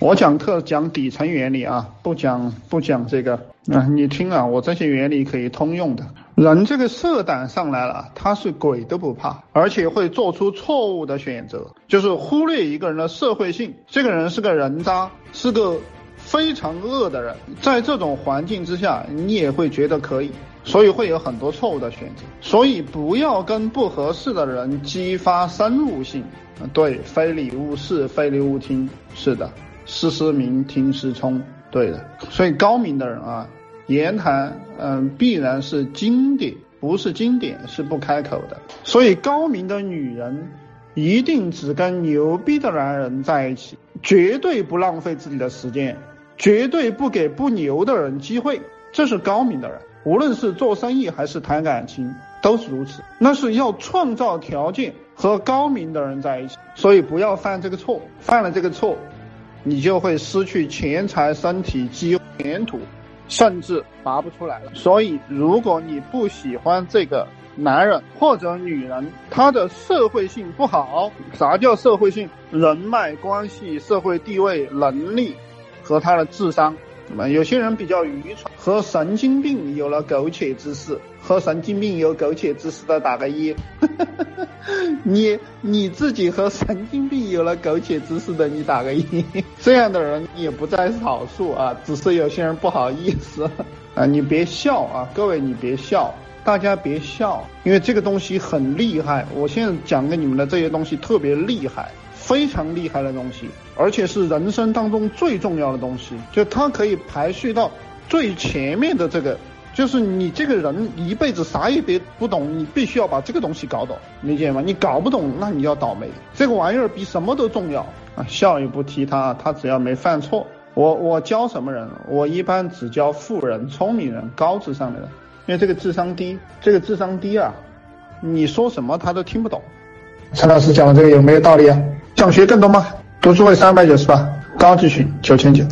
我讲课讲底层原理啊，不讲不讲这个啊，你听啊，我这些原理可以通用的。人这个色胆上来了，他是鬼都不怕，而且会做出错误的选择，就是忽略一个人的社会性。这个人是个人渣，是个非常恶的人，在这种环境之下，你也会觉得可以，所以会有很多错误的选择。所以不要跟不合适的人激发深入性。对，非礼勿视，非礼勿听，是的。思思明听思聪，对的。所以高明的人啊，言谈嗯必然是经典，不是经典是不开口的。所以高明的女人一定只跟牛逼的男人在一起，绝对不浪费自己的时间，绝对不给不牛的人机会。这是高明的人，无论是做生意还是谈感情都是如此。那是要创造条件和高明的人在一起，所以不要犯这个错，犯了这个错。你就会失去钱财、身体、机前途，甚至拔不出来了。所以，如果你不喜欢这个男人或者女人，他的社会性不好。啥叫社会性？人脉关系、社会地位、能力和他的智商。有些人比较愚蠢，和神经病有了苟且之事。和神经病有苟且之事的打个一。你你自己和神经病有了苟且之事的，你打个一。这样的人也不在少数啊，只是有些人不好意思啊。你别笑啊，各位你别笑，大家别笑，因为这个东西很厉害。我现在讲给你们的这些东西特别厉害，非常厉害的东西，而且是人生当中最重要的东西，就它可以排序到最前面的这个。就是你这个人一辈子啥也别不懂，你必须要把这个东西搞懂，理解吗？你搞不懂，那你要倒霉。这个玩意儿比什么都重要啊！笑也不提他，他只要没犯错。我我教什么人？我一般只教富人、聪明人、高智商的人，因为这个智商低，这个智商低啊，你说什么他都听不懂。陈老师讲的这个有没有道理啊？想学更多吗？读书会三百九十八，高级群九千九。